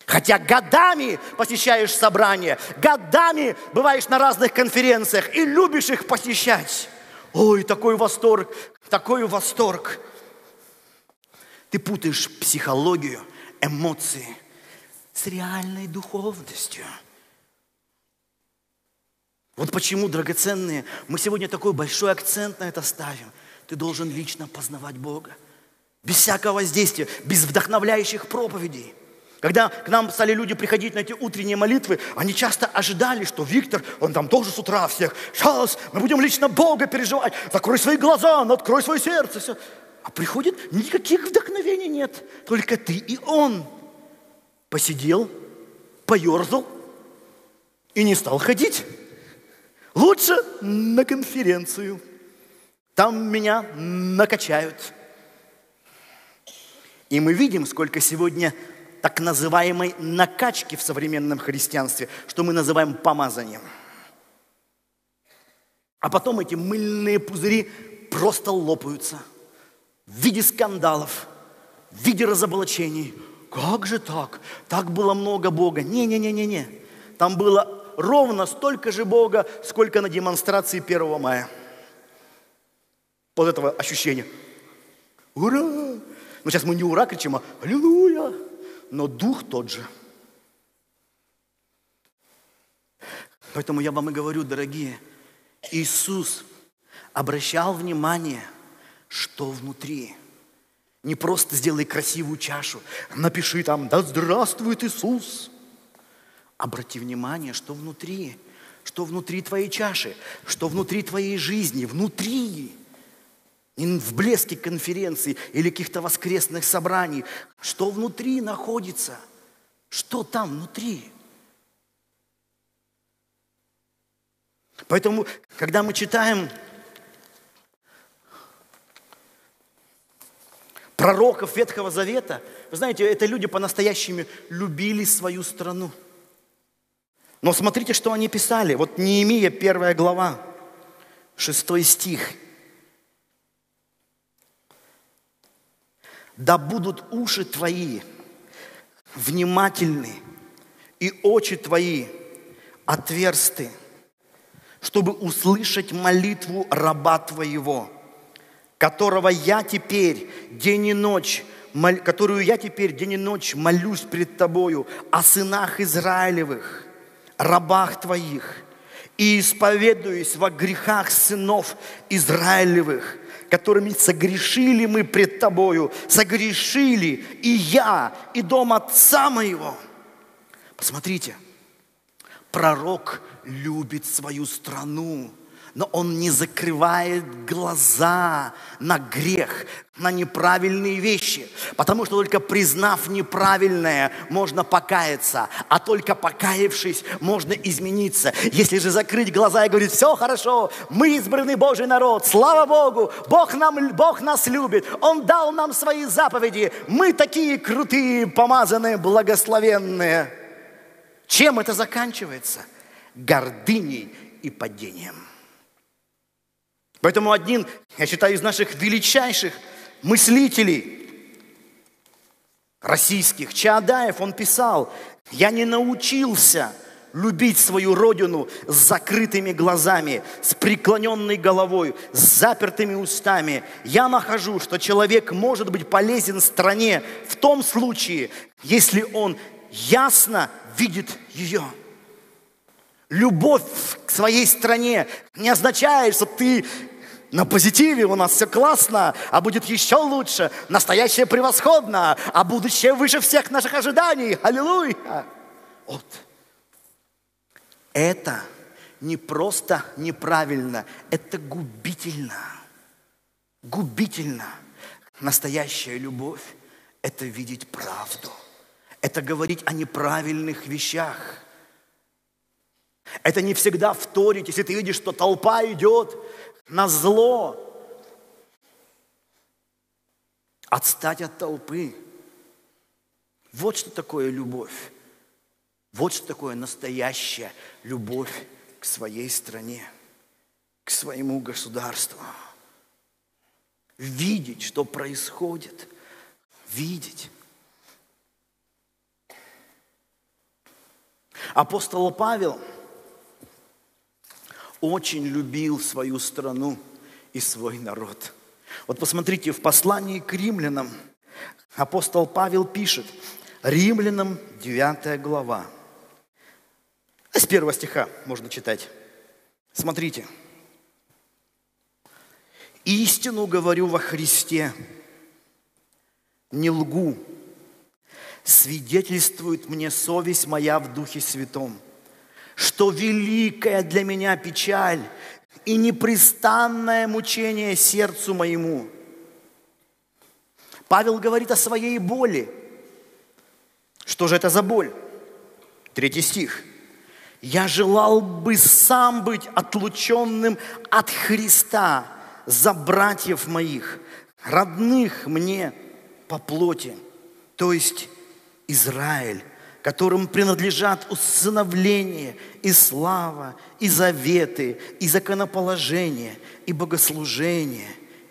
Хотя годами посещаешь собрания, годами бываешь на разных конференциях и любишь их посещать. Ой, такой восторг, такой восторг. Ты путаешь психологию, эмоции с реальной духовностью. Вот почему, драгоценные, мы сегодня такой большой акцент на это ставим. Ты должен лично познавать Бога. Без всякого воздействия, без вдохновляющих проповедей – когда к нам стали люди приходить на эти утренние молитвы, они часто ожидали, что Виктор, он там тоже с утра всех, сейчас мы будем лично Бога переживать, закрой свои глаза, открой свое сердце, все. А приходит, никаких вдохновений нет, только ты и он. Посидел, поерзал и не стал ходить. Лучше на конференцию. Там меня накачают. И мы видим, сколько сегодня так называемой накачки в современном христианстве, что мы называем помазанием. А потом эти мыльные пузыри просто лопаются в виде скандалов, в виде разоблачений. Как же так? Так было много Бога. Не-не-не-не-не. Там было ровно столько же Бога, сколько на демонстрации 1 мая. Вот этого ощущения. Ура! Но ну, сейчас мы не ура кричим, а аллилуйя но дух тот же. Поэтому я вам и говорю, дорогие, Иисус обращал внимание, что внутри. Не просто сделай красивую чашу, напиши там «Да здравствует Иисус!» Обрати внимание, что внутри, что внутри твоей чаши, что внутри твоей жизни, внутри. Не в блеске конференций или каких-то воскресных собраний. Что внутри находится? Что там внутри? Поэтому, когда мы читаем пророков Ветхого Завета, вы знаете, это люди по-настоящему любили свою страну. Но смотрите, что они писали. Вот Неемия, первая глава, шестой стих – да будут уши твои внимательны и очи твои отверсты, чтобы услышать молитву раба твоего, которого я теперь день и ночь, которую я теперь день и ночь молюсь пред тобою о сынах Израилевых, рабах твоих, и исповедуюсь во грехах сынов Израилевых, которыми согрешили мы пред Тобою, согрешили и я, и дом отца моего. Посмотрите, пророк любит свою страну – но он не закрывает глаза на грех, на неправильные вещи. Потому что только признав неправильное, можно покаяться, а только покаявшись, можно измениться. Если же закрыть глаза и говорить, все хорошо, мы избранный Божий народ, слава Богу, Бог, нам, Бог нас любит, Он дал нам свои заповеди, мы такие крутые, помазанные, благословенные. Чем это заканчивается? Гордыней и падением. Поэтому один, я считаю, из наших величайших мыслителей российских, Чаадаев, он писал, я не научился любить свою родину с закрытыми глазами, с преклоненной головой, с запертыми устами. Я нахожу, что человек может быть полезен стране в том случае, если он ясно видит ее. Любовь к своей стране не означает, что ты на позитиве у нас все классно, а будет еще лучше, настоящее превосходно, а будущее выше всех наших ожиданий. Аллилуйя! Вот. Это не просто неправильно, это губительно. Губительно. Настоящая любовь – это видеть правду. Это говорить о неправильных вещах. Это не всегда вторить, если ты видишь, что толпа идет на зло. Отстать от толпы. Вот что такое любовь. Вот что такое настоящая любовь к своей стране, к своему государству. Видеть, что происходит. Видеть. Апостол Павел очень любил свою страну и свой народ. Вот посмотрите, в послании к римлянам апостол Павел пишет, римлянам 9 глава, с первого стиха можно читать. Смотрите. «Истину говорю во Христе, не лгу, свидетельствует мне совесть моя в Духе Святом, что великая для меня печаль и непрестанное мучение сердцу моему». Павел говорит о своей боли. Что же это за боль? Третий стих – я желал бы сам быть отлученным от Христа за братьев моих, родных мне по плоти, то есть Израиль, которым принадлежат усыновление и слава, и заветы, и законоположение, и богослужение,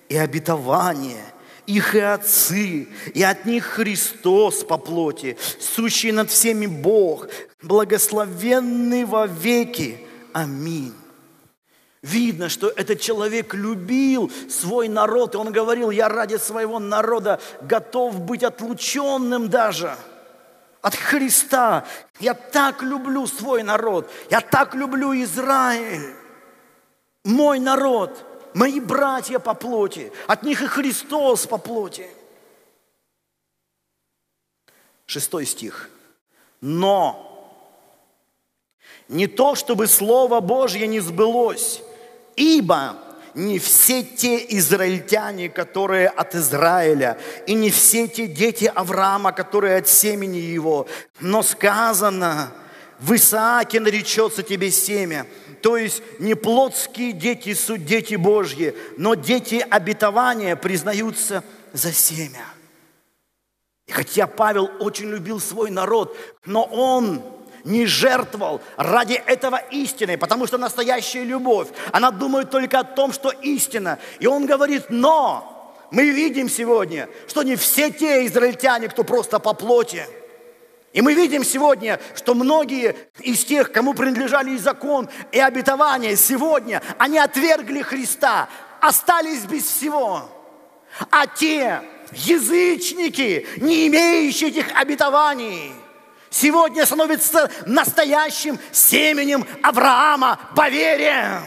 и обетование – их и отцы, и от них Христос по плоти, сущий над всеми Бог, благословенный во веки. Аминь. Видно, что этот человек любил свой народ, и он говорил, я ради своего народа готов быть отлученным даже от Христа. Я так люблю свой народ, я так люблю Израиль, мой народ – мои братья по плоти, от них и Христос по плоти. Шестой стих. Но не то, чтобы Слово Божье не сбылось, ибо не все те израильтяне, которые от Израиля, и не все те дети Авраама, которые от семени его, но сказано, в Исааке наречется тебе семя, то есть не плотские дети суть дети Божьи, но дети обетования признаются за семя. И хотя Павел очень любил свой народ, но он не жертвовал ради этого истины, потому что настоящая любовь, она думает только о том, что истина. И он говорит, но мы видим сегодня, что не все те израильтяне, кто просто по плоти – и мы видим сегодня, что многие из тех, кому принадлежали и закон, и обетование, сегодня они отвергли Христа, остались без всего. А те язычники, не имеющие этих обетований, сегодня становятся настоящим семенем Авраама по вере.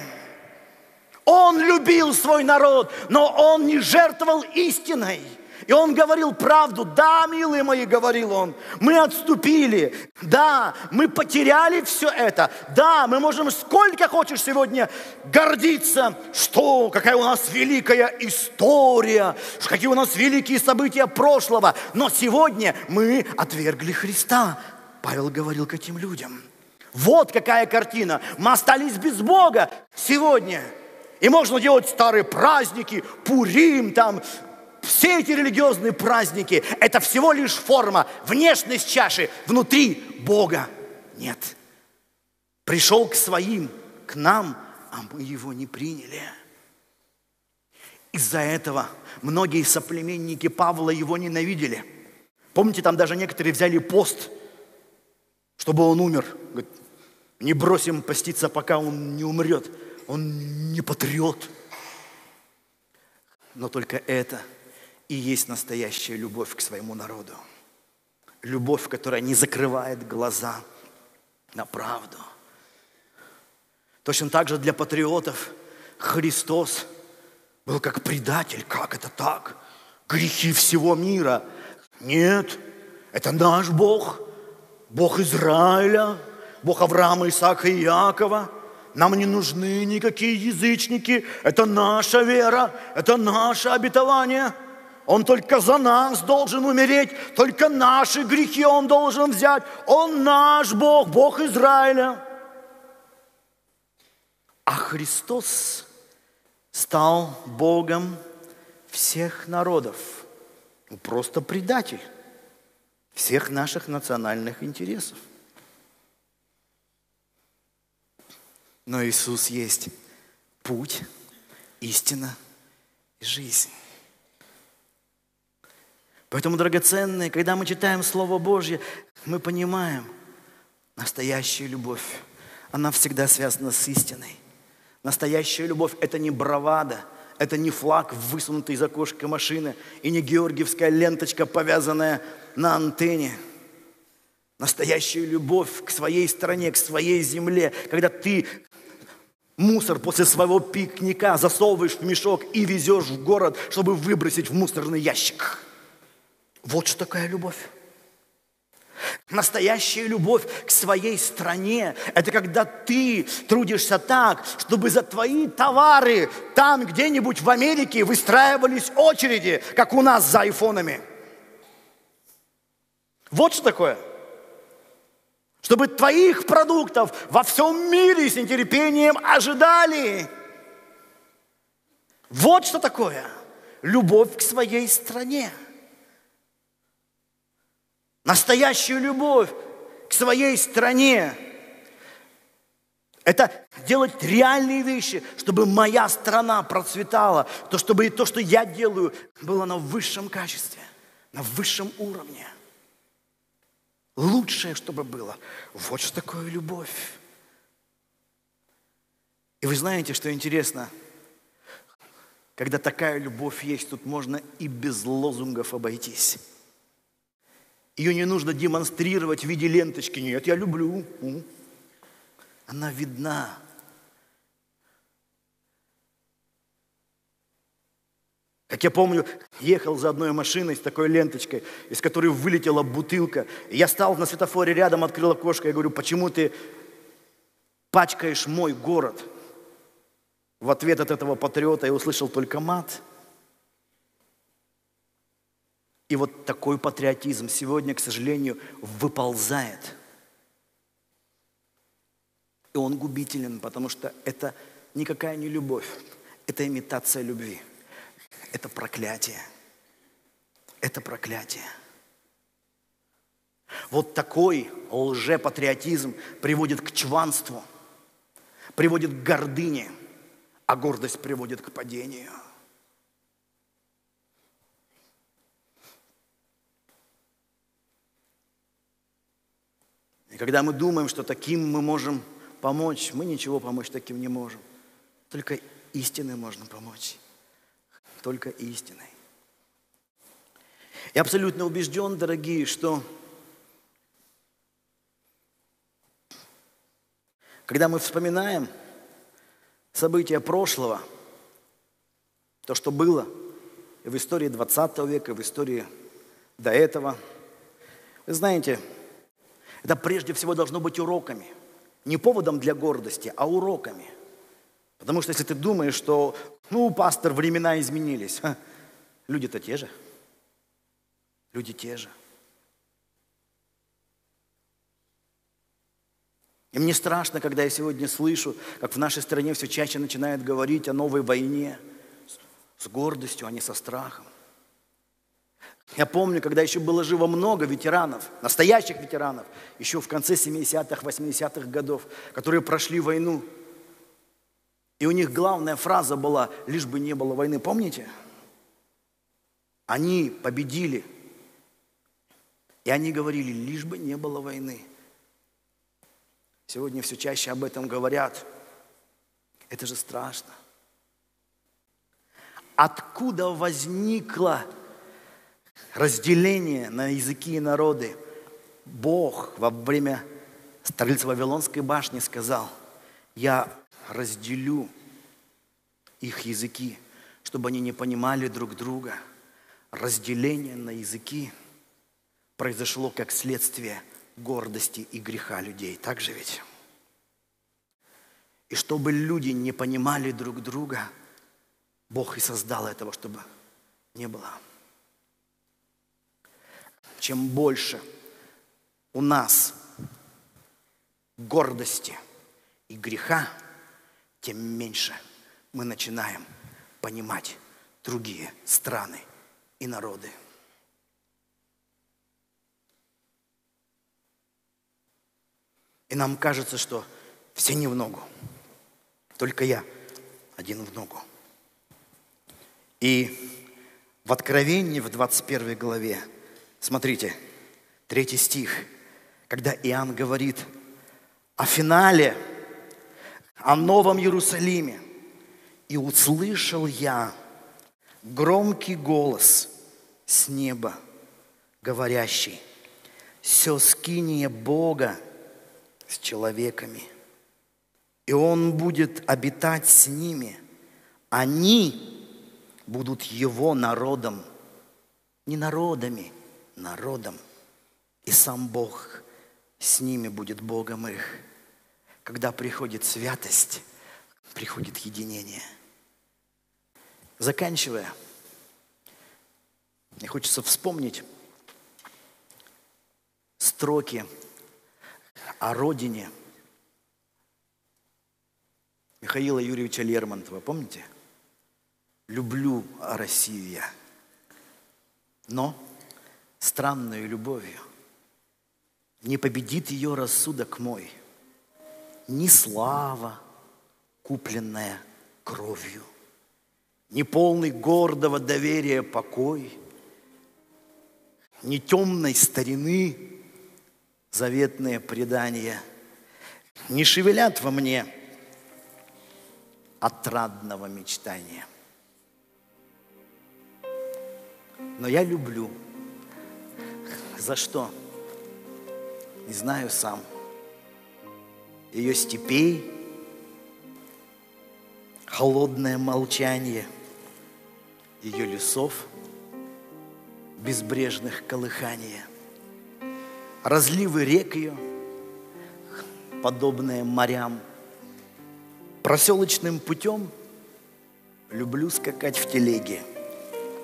Он любил свой народ, но он не жертвовал истиной – и он говорил правду. Да, милые мои, говорил он, мы отступили. Да, мы потеряли все это. Да, мы можем сколько хочешь сегодня гордиться, что какая у нас великая история, какие у нас великие события прошлого. Но сегодня мы отвергли Христа. Павел говорил к этим людям. Вот какая картина. Мы остались без Бога сегодня. И можно делать старые праздники, Пурим, там, все эти религиозные праздники – это всего лишь форма, внешность чаши, внутри Бога нет. Пришел к своим, к нам, а мы его не приняли. Из-за этого многие соплеменники Павла его ненавидели. Помните, там даже некоторые взяли пост, чтобы он умер. Говорит, не бросим поститься, пока он не умрет. Он не патриот. Но только это – и есть настоящая любовь к своему народу. Любовь, которая не закрывает глаза на правду. Точно так же для патриотов Христос был как предатель. Как это так? Грехи всего мира. Нет, это наш Бог, Бог Израиля, Бог Авраама, Исаака и Иакова. Нам не нужны никакие язычники. Это наша вера, это наше обетование. Он только за нас должен умереть, только наши грехи Он должен взять. Он наш Бог, Бог Израиля. А Христос стал Богом всех народов. Ну, просто предатель всех наших национальных интересов. Но Иисус есть путь, истина и жизнь. Поэтому, драгоценные, когда мы читаем Слово Божье, мы понимаем, настоящая любовь, она всегда связана с истиной. Настоящая любовь – это не бравада, это не флаг, высунутый из окошка машины, и не георгиевская ленточка, повязанная на антенне. Настоящая любовь к своей стране, к своей земле, когда ты мусор после своего пикника засовываешь в мешок и везешь в город, чтобы выбросить в мусорный ящик. Вот что такая любовь. Настоящая любовь к своей стране – это когда ты трудишься так, чтобы за твои товары там где-нибудь в Америке выстраивались очереди, как у нас за айфонами. Вот что такое – чтобы твоих продуктов во всем мире с нетерпением ожидали. Вот что такое любовь к своей стране. Настоящую любовь к своей стране. Это делать реальные вещи, чтобы моя страна процветала, то, чтобы то, что я делаю, было на высшем качестве, на высшем уровне. Лучшее, чтобы было. Вот что такое любовь. И вы знаете, что интересно? Когда такая любовь есть, тут можно и без лозунгов обойтись. Ее не нужно демонстрировать в виде ленточки. Нет, я люблю. Она видна. Как я помню, ехал за одной машиной с такой ленточкой, из которой вылетела бутылка. Я стал на светофоре рядом, открыл окошко, и говорю, почему ты пачкаешь мой город? В ответ от этого патриота я услышал только мат. И вот такой патриотизм сегодня, к сожалению, выползает. И он губителен, потому что это никакая не любовь, это имитация любви это проклятие. Это проклятие. Вот такой лжепатриотизм приводит к чванству, приводит к гордыне, а гордость приводит к падению. И когда мы думаем, что таким мы можем помочь, мы ничего помочь таким не можем. Только истиной можно помочь только истиной. Я абсолютно убежден, дорогие, что когда мы вспоминаем события прошлого, то, что было в истории 20 века, в истории до этого, вы знаете, это прежде всего должно быть уроками. Не поводом для гордости, а уроками. Потому что если ты думаешь, что ну, пастор, времена изменились. Люди-то те же. Люди те же. И мне страшно, когда я сегодня слышу, как в нашей стране все чаще начинают говорить о новой войне с гордостью, а не со страхом. Я помню, когда еще было живо много ветеранов, настоящих ветеранов, еще в конце 70-х, 80-х годов, которые прошли войну – и у них главная фраза была, лишь бы не было войны, помните? Они победили. И они говорили, лишь бы не было войны. Сегодня все чаще об этом говорят. Это же страшно. Откуда возникло разделение на языки и народы? Бог во время строительства Вавилонской башни сказал, я разделю их языки, чтобы они не понимали друг друга. Разделение на языки произошло как следствие гордости и греха людей. Так же ведь? И чтобы люди не понимали друг друга, Бог и создал этого, чтобы не было. Чем больше у нас гордости и греха, тем меньше мы начинаем понимать другие страны и народы. И нам кажется, что все не в ногу. Только я один в ногу. И в Откровении, в 21 главе, смотрите, третий стих, когда Иоанн говорит о финале, о Новом Иерусалиме. «И услышал я громкий голос с неба, говорящий, все скиния Бога с человеками, и Он будет обитать с ними. Они будут Его народом, не народами, народом. И сам Бог с ними будет Богом их. Когда приходит святость, приходит единение. Заканчивая, мне хочется вспомнить строки о родине Михаила Юрьевича Лермонтова, помните? «Люблю Россию я, но странную любовью не победит ее рассудок мой, ни слава, купленная кровью, ни полный гордого доверия покой, ни темной старины заветные предания не шевелят во мне отрадного мечтания. Но я люблю. За что? Не знаю сам. Ее степей, холодное молчание ее лесов, безбрежных колыхания – разливы рек ее, подобные морям. Проселочным путем люблю скакать в телеге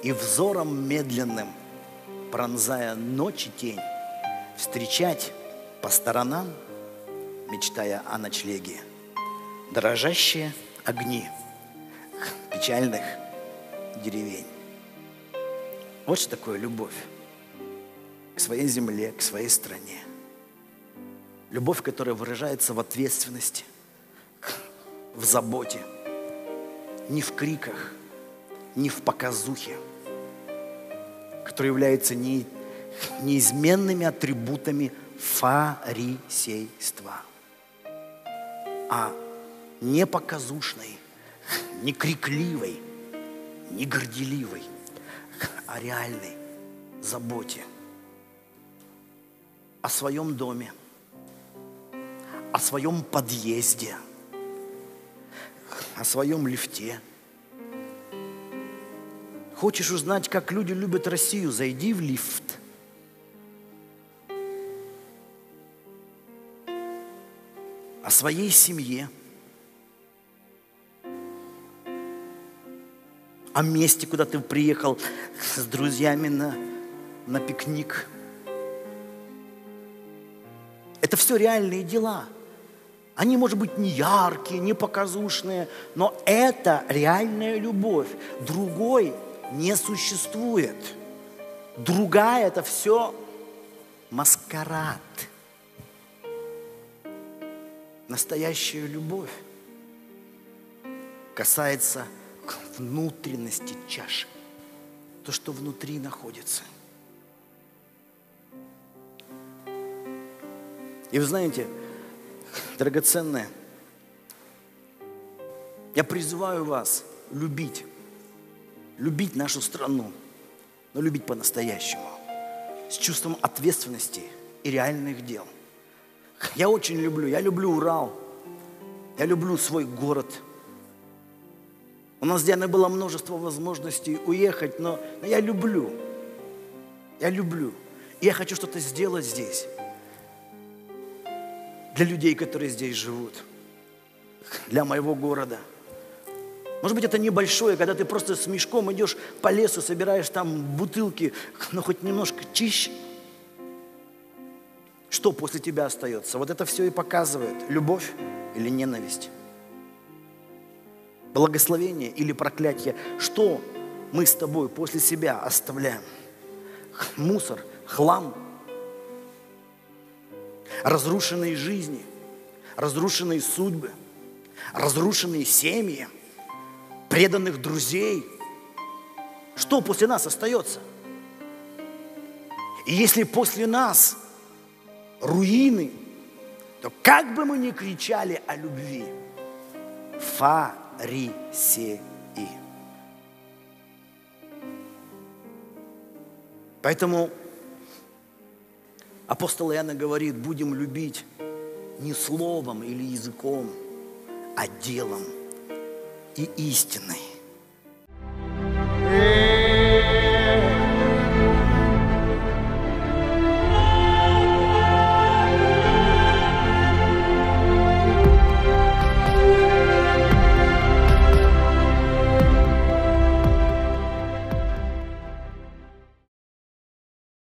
и взором медленным, пронзая ночи тень, встречать по сторонам, мечтая о ночлеге, дрожащие огни печальных деревень. Вот что такое любовь к своей земле, к своей стране. Любовь, которая выражается в ответственности, в заботе, не в криках, не в показухе, которая является не, неизменными атрибутами фарисейства, а не показушной, не крикливой, не горделивой, а реальной заботе – о своем доме, о своем подъезде, о своем лифте. Хочешь узнать, как люди любят Россию, зайди в лифт. О своей семье. О месте, куда ты приехал с друзьями на, на пикник – это все реальные дела. Они, может быть, не яркие, не показушные, но это реальная любовь. Другой не существует. Другая – это все маскарад. Настоящая любовь касается внутренности чаши, то, что внутри находится – И вы знаете, драгоценное, я призываю вас любить, любить нашу страну, но любить по-настоящему, с чувством ответственности и реальных дел. Я очень люблю, я люблю Урал, я люблю свой город. У нас, Диана, было множество возможностей уехать, но, но я люблю, я люблю. И я хочу что-то сделать здесь для людей, которые здесь живут. для моего города. Может быть, это небольшое, когда ты просто с мешком идешь по лесу, собираешь там бутылки, но хоть немножко чище. Что после тебя остается? Вот это все и показывает, любовь или ненависть. Благословение или проклятие. Что мы с тобой после себя оставляем? Мусор, хлам, разрушенные жизни, разрушенные судьбы, разрушенные семьи, преданных друзей. Что после нас остается? И если после нас руины, то как бы мы ни кричали о любви, фарисеи. Поэтому апостол Иоанна говорит, будем любить не словом или языком, а делом и истиной. Э,